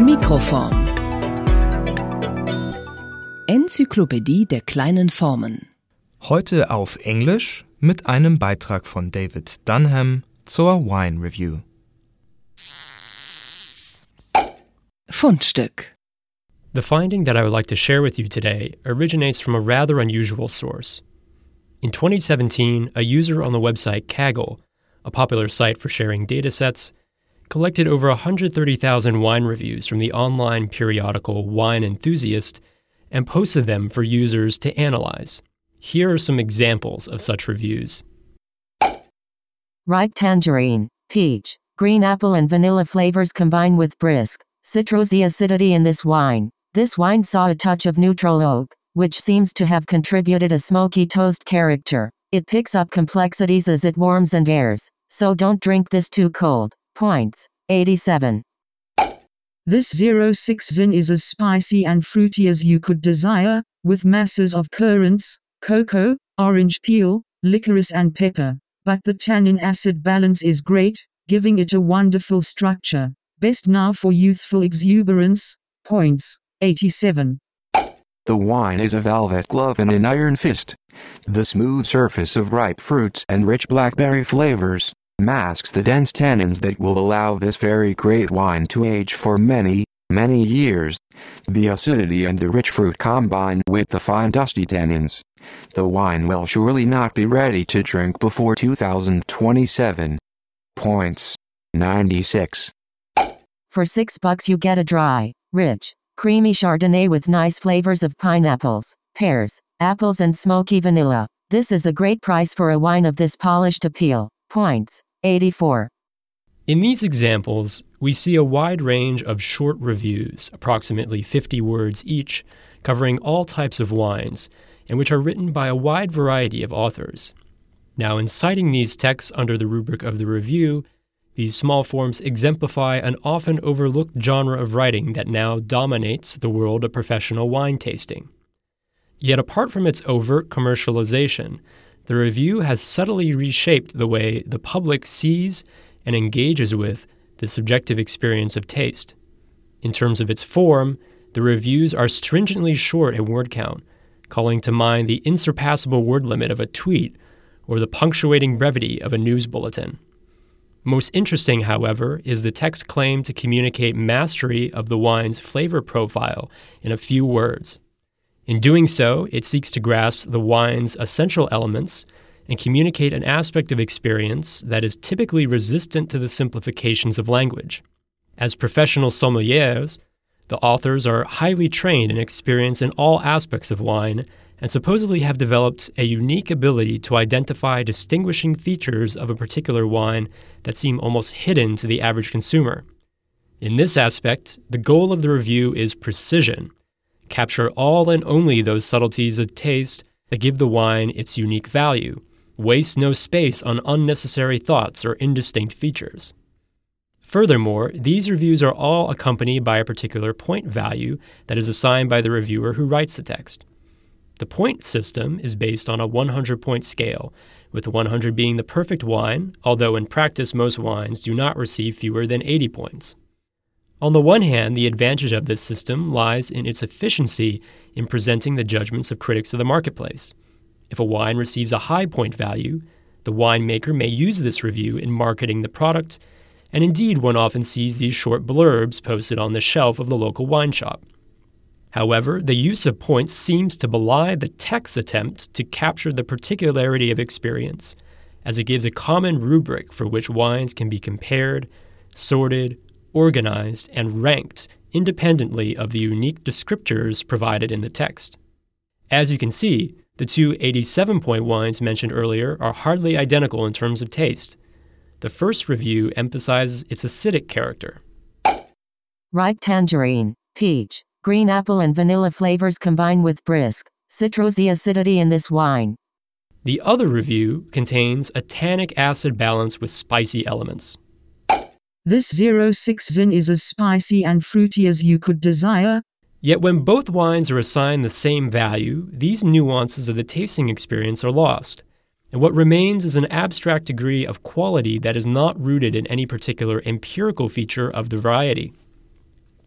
Mikroform Enzyklopädie der kleinen Formen Heute auf Englisch mit einem Beitrag von David Dunham zur Wine Review. Fundstück The finding that I would like to share with you today originates from a rather unusual source. In 2017, a user on the website Kaggle, a popular site for sharing datasets, collected over 130,000 wine reviews from the online periodical Wine Enthusiast and posted them for users to analyze. Here are some examples of such reviews. Ripe tangerine, peach, green apple, and vanilla flavors combine with brisk, citrusy acidity in this wine. This wine saw a touch of neutral oak, which seems to have contributed a smoky toast character. It picks up complexities as it warms and airs, so don't drink this too cold. Points 87. This 06 Zin is as spicy and fruity as you could desire, with masses of currants, cocoa, orange peel, licorice, and pepper. But the tannin acid balance is great, giving it a wonderful structure. Best now for youthful exuberance. Points 87. The wine is a velvet glove and an iron fist. The smooth surface of ripe fruits and rich blackberry flavors masks the dense tannins that will allow this very great wine to age for many, many years. The acidity and the rich fruit combine with the fine dusty tannins. The wine will surely not be ready to drink before 2027. Points 96. For 6 bucks you get a dry, rich, creamy Chardonnay with nice flavors of pineapples, pears, apples and smoky vanilla. This is a great price for a wine of this polished appeal. Points 84. In these examples, we see a wide range of short reviews, approximately 50 words each, covering all types of wines, and which are written by a wide variety of authors. Now, in citing these texts under the rubric of the review, these small forms exemplify an often overlooked genre of writing that now dominates the world of professional wine tasting. Yet, apart from its overt commercialization, the review has subtly reshaped the way the public sees and engages with the subjective experience of taste. In terms of its form, the reviews are stringently short in word count, calling to mind the insurpassable word limit of a tweet or the punctuating brevity of a news bulletin. Most interesting, however, is the text claim to communicate mastery of the wine's flavor profile in a few words. In doing so, it seeks to grasp the wine's essential elements and communicate an aspect of experience that is typically resistant to the simplifications of language. As professional sommeliers, the authors are highly trained and experienced in all aspects of wine and supposedly have developed a unique ability to identify distinguishing features of a particular wine that seem almost hidden to the average consumer. In this aspect, the goal of the review is precision capture all and only those subtleties of taste that give the wine its unique value, waste no space on unnecessary thoughts or indistinct features. Furthermore, these reviews are all accompanied by a particular point value that is assigned by the reviewer who writes the text. The point system is based on a 100 point scale, with 100 being the perfect wine, although in practice most wines do not receive fewer than 80 points. On the one hand, the advantage of this system lies in its efficiency in presenting the judgments of critics of the marketplace. If a wine receives a high point value, the winemaker may use this review in marketing the product, and indeed one often sees these short blurbs posted on the shelf of the local wine shop. However, the use of points seems to belie the text's attempt to capture the particularity of experience, as it gives a common rubric for which wines can be compared, sorted, organized, and ranked independently of the unique descriptors provided in the text. As you can see, the two 87 point wines mentioned earlier are hardly identical in terms of taste. The first review emphasizes its acidic character. Ripe tangerine, peach, green apple, and vanilla flavors combine with brisk, citrusy acidity in this wine. The other review contains a tannic acid balance with spicy elements. This 06 Zin is as spicy and fruity as you could desire. Yet when both wines are assigned the same value, these nuances of the tasting experience are lost, and what remains is an abstract degree of quality that is not rooted in any particular empirical feature of the variety.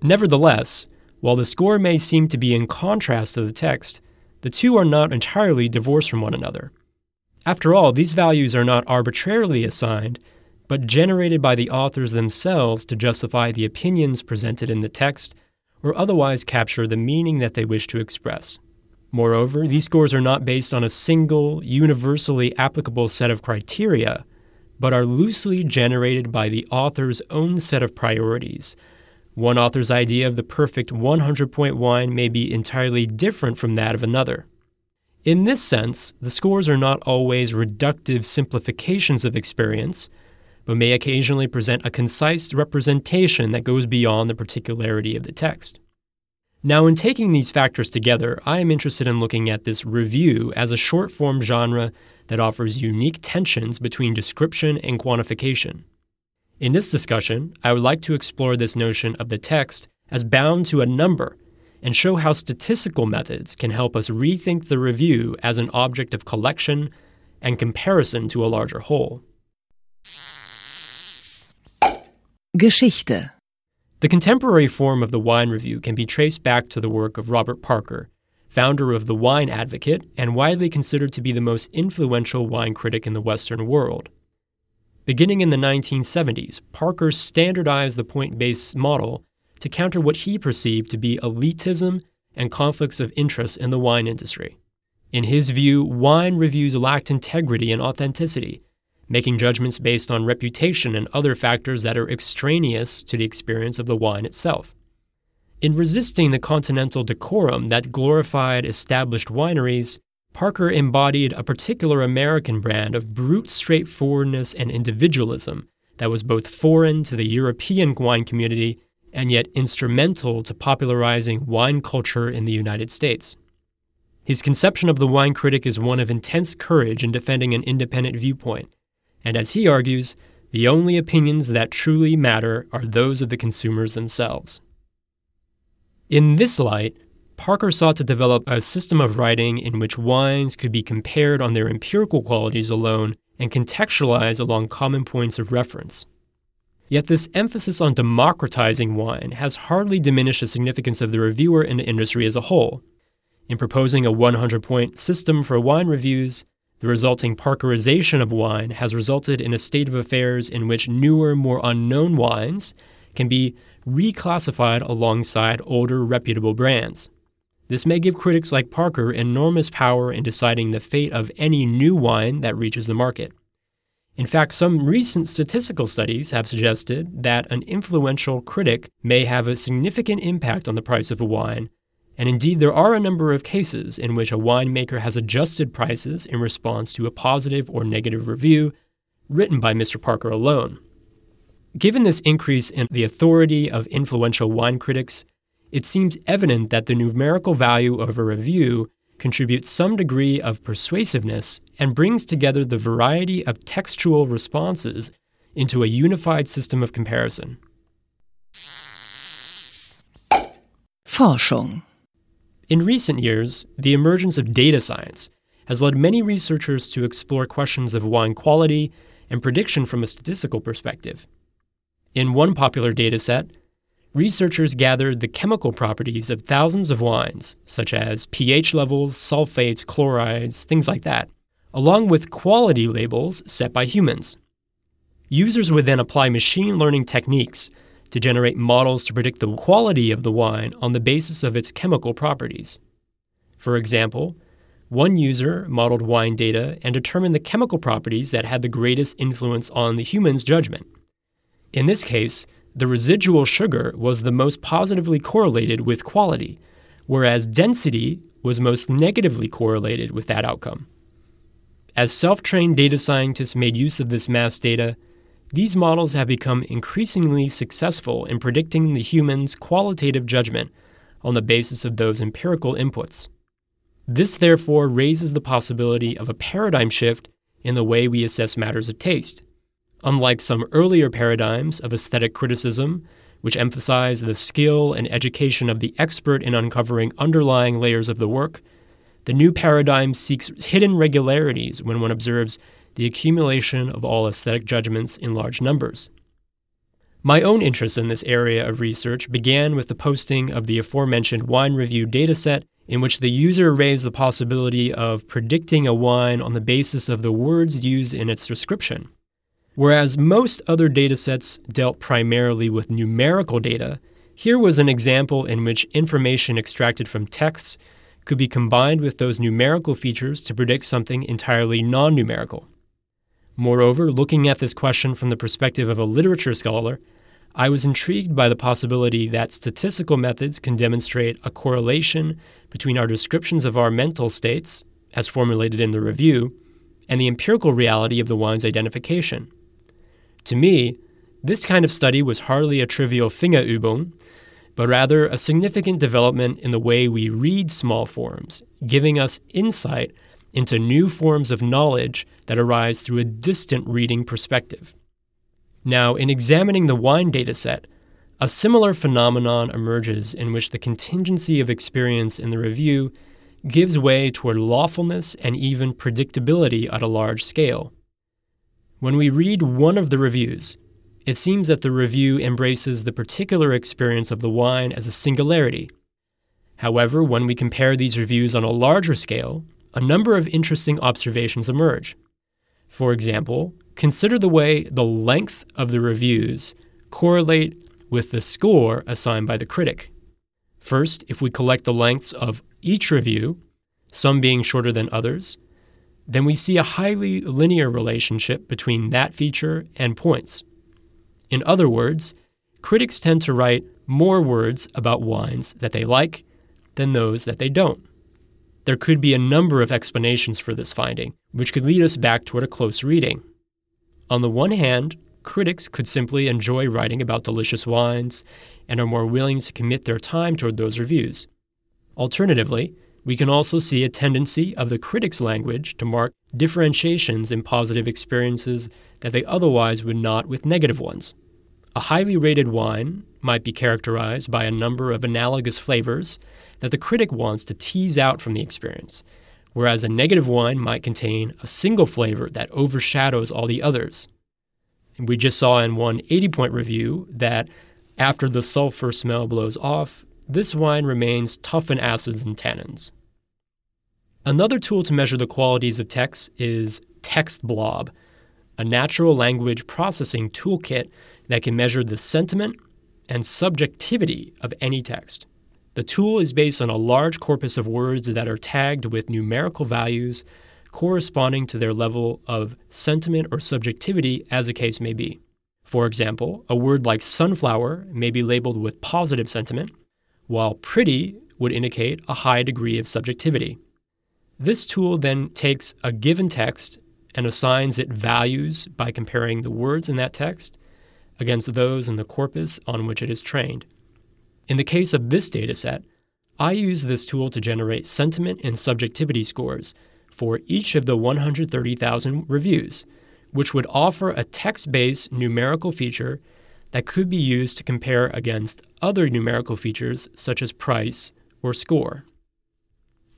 Nevertheless, while the score may seem to be in contrast to the text, the two are not entirely divorced from one another. After all, these values are not arbitrarily assigned, but generated by the authors themselves to justify the opinions presented in the text or otherwise capture the meaning that they wish to express. Moreover, these scores are not based on a single, universally applicable set of criteria, but are loosely generated by the author's own set of priorities. One author's idea of the perfect 100 point wine may be entirely different from that of another. In this sense, the scores are not always reductive simplifications of experience, but may occasionally present a concise representation that goes beyond the particularity of the text. Now, in taking these factors together, I am interested in looking at this review as a short form genre that offers unique tensions between description and quantification. In this discussion, I would like to explore this notion of the text as bound to a number and show how statistical methods can help us rethink the review as an object of collection and comparison to a larger whole. Geschichte The contemporary form of the wine review can be traced back to the work of Robert Parker, founder of The Wine Advocate and widely considered to be the most influential wine critic in the Western world. Beginning in the 1970s, Parker standardized the point based model to counter what he perceived to be elitism and conflicts of interest in the wine industry. In his view, wine reviews lacked integrity and authenticity, making judgments based on reputation and other factors that are extraneous to the experience of the wine itself. In resisting the continental decorum that glorified established wineries, Parker embodied a particular American brand of brute straightforwardness and individualism that was both foreign to the European wine community and yet instrumental to popularizing wine culture in the United States. His conception of the wine critic is one of intense courage in defending an independent viewpoint, and as he argues, the only opinions that truly matter are those of the consumers themselves. In this light, Parker sought to develop a system of writing in which wines could be compared on their empirical qualities alone and contextualized along common points of reference. Yet this emphasis on democratizing wine has hardly diminished the significance of the reviewer in the industry as a whole. In proposing a 100 point system for wine reviews, the resulting Parkerization of wine has resulted in a state of affairs in which newer, more unknown wines can be reclassified alongside older, reputable brands. This may give critics like Parker enormous power in deciding the fate of any new wine that reaches the market. In fact, some recent statistical studies have suggested that an influential critic may have a significant impact on the price of a wine, and indeed there are a number of cases in which a winemaker has adjusted prices in response to a positive or negative review written by Mr. Parker alone. Given this increase in the authority of influential wine critics, it seems evident that the numerical value of a review contributes some degree of persuasiveness and brings together the variety of textual responses into a unified system of comparison. Forschung In recent years, the emergence of data science has led many researchers to explore questions of wine quality and prediction from a statistical perspective. In one popular dataset, researchers gathered the chemical properties of thousands of wines, such as pH levels, sulfates, chlorides, things like that, along with quality labels set by humans. Users would then apply machine learning techniques to generate models to predict the quality of the wine on the basis of its chemical properties. For example, one user modeled wine data and determined the chemical properties that had the greatest influence on the human's judgment. In this case, the residual sugar was the most positively correlated with quality, whereas density was most negatively correlated with that outcome. As self trained data scientists made use of this mass data, these models have become increasingly successful in predicting the human's qualitative judgment on the basis of those empirical inputs. This therefore raises the possibility of a paradigm shift in the way we assess matters of taste. Unlike some earlier paradigms of aesthetic criticism, which emphasize the skill and education of the expert in uncovering underlying layers of the work, the new paradigm seeks hidden regularities when one observes the accumulation of all aesthetic judgments in large numbers. My own interest in this area of research began with the posting of the aforementioned wine review dataset, in which the user raised the possibility of predicting a wine on the basis of the words used in its description. Whereas most other datasets dealt primarily with numerical data, here was an example in which information extracted from texts could be combined with those numerical features to predict something entirely non numerical. Moreover, looking at this question from the perspective of a literature scholar, I was intrigued by the possibility that statistical methods can demonstrate a correlation between our descriptions of our mental states, as formulated in the review, and the empirical reality of the wine's identification. To me, this kind of study was hardly a trivial Fingerübung, but rather a significant development in the way we read small forms, giving us insight into new forms of knowledge that arise through a distant reading perspective. Now, in examining the wine dataset, a similar phenomenon emerges in which the contingency of experience in the review gives way toward lawfulness and even predictability at a large scale. When we read one of the reviews, it seems that the review embraces the particular experience of the wine as a singularity. However, when we compare these reviews on a larger scale, a number of interesting observations emerge. For example, consider the way the length of the reviews correlate with the score assigned by the critic. First, if we collect the lengths of each review, some being shorter than others, then we see a highly linear relationship between that feature and points. In other words, critics tend to write more words about wines that they like than those that they don't. There could be a number of explanations for this finding, which could lead us back toward a close reading. On the one hand, critics could simply enjoy writing about delicious wines and are more willing to commit their time toward those reviews. Alternatively, we can also see a tendency of the critic's language to mark differentiations in positive experiences that they otherwise would not with negative ones. A highly rated wine might be characterized by a number of analogous flavors that the critic wants to tease out from the experience, whereas a negative wine might contain a single flavor that overshadows all the others. And we just saw in one 80 point review that after the sulfur smell blows off, this wine remains tough in acids and tannins. Another tool to measure the qualities of text is TextBlob, a natural language processing toolkit that can measure the sentiment and subjectivity of any text. The tool is based on a large corpus of words that are tagged with numerical values corresponding to their level of sentiment or subjectivity, as the case may be. For example, a word like sunflower may be labeled with positive sentiment, while pretty would indicate a high degree of subjectivity. This tool then takes a given text and assigns it values by comparing the words in that text against those in the corpus on which it is trained. In the case of this dataset, I use this tool to generate sentiment and subjectivity scores for each of the 130,000 reviews, which would offer a text based numerical feature that could be used to compare against other numerical features such as price or score.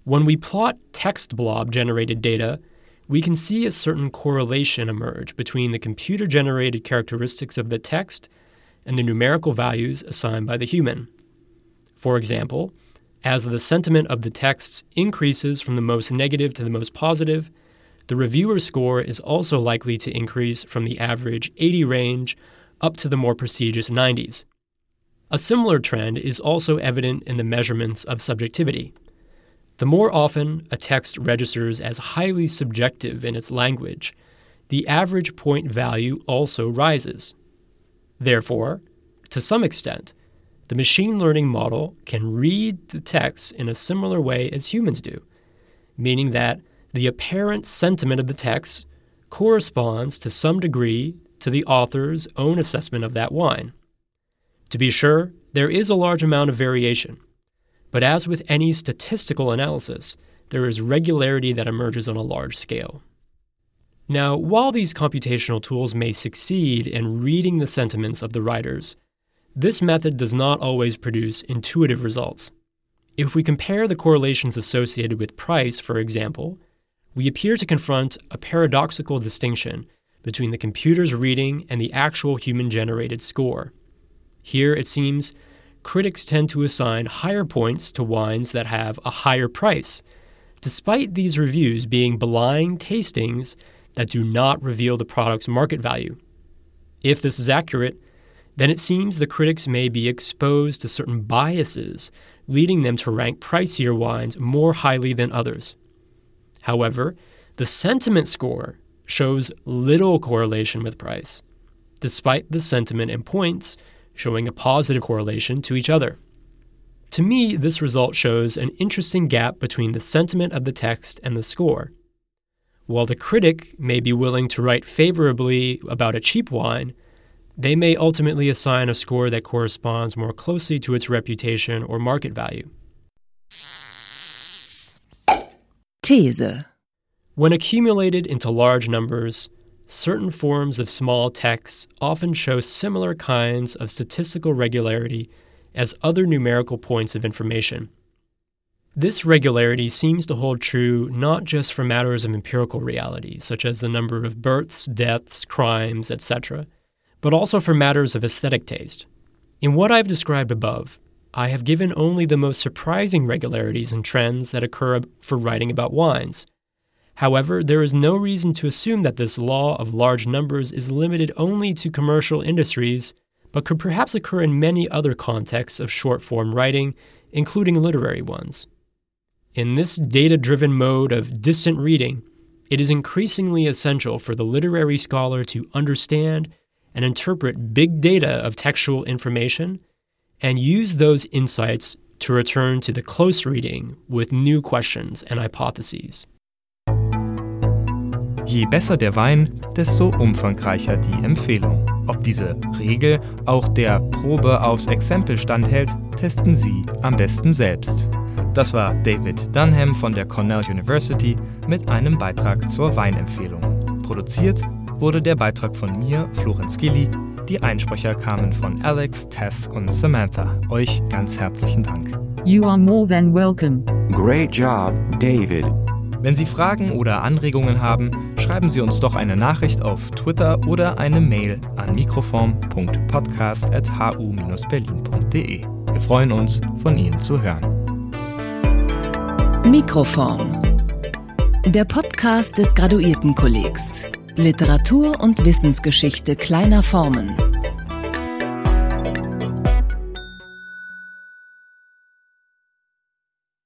When we plot TextBlob generated data, we can see a certain correlation emerge between the computer generated characteristics of the text and the numerical values assigned by the human. For example, as the sentiment of the texts increases from the most negative to the most positive, the reviewer score is also likely to increase from the average 80 range up to the more prestigious 90s. A similar trend is also evident in the measurements of subjectivity. The more often a text registers as highly subjective in its language, the average point value also rises. Therefore, to some extent, the machine learning model can read the text in a similar way as humans do, meaning that the apparent sentiment of the text corresponds to some degree to the author's own assessment of that wine. To be sure, there is a large amount of variation, but as with any statistical analysis, there is regularity that emerges on a large scale. Now, while these computational tools may succeed in reading the sentiments of the writers, this method does not always produce intuitive results. If we compare the correlations associated with price, for example, we appear to confront a paradoxical distinction between the computer's reading and the actual human generated score. Here, it seems, critics tend to assign higher points to wines that have a higher price, despite these reviews being blind tastings that do not reveal the product's market value. If this is accurate, then it seems the critics may be exposed to certain biases, leading them to rank pricier wines more highly than others. However, the sentiment score shows little correlation with price, despite the sentiment and points showing a positive correlation to each other. To me, this result shows an interesting gap between the sentiment of the text and the score. While the critic may be willing to write favorably about a cheap wine, they may ultimately assign a score that corresponds more closely to its reputation or market value. These. When accumulated into large numbers, certain forms of small texts often show similar kinds of statistical regularity as other numerical points of information. This regularity seems to hold true not just for matters of empirical reality, such as the number of births, deaths, crimes, etc., but also for matters of aesthetic taste. In what I've described above, I have given only the most surprising regularities and trends that occur for writing about wines. However, there is no reason to assume that this law of large numbers is limited only to commercial industries, but could perhaps occur in many other contexts of short form writing, including literary ones. In this data driven mode of distant reading, it is increasingly essential for the literary scholar to understand and interpret big data of textual information and use those insights to return to the close reading with new questions and hypotheses. Je besser der Wein, desto umfangreicher die Empfehlung. Ob diese Regel auch der Probe aufs Exempel standhält, testen Sie am besten selbst. Das war David Dunham von der Cornell University mit einem Beitrag zur Weinempfehlung. Produziert wurde der Beitrag von mir, Florenz Gilli. Die Einsprecher kamen von Alex, Tess und Samantha. Euch ganz herzlichen Dank. You are more than welcome. Great job, David. Wenn Sie Fragen oder Anregungen haben, schreiben Sie uns doch eine Nachricht auf Twitter oder eine Mail an mikroform.podcast.hu-berlin.de. Wir freuen uns, von Ihnen zu hören. Mikroform. Der Podcast des Graduiertenkollegs. Literatur und Wissensgeschichte kleiner Formen.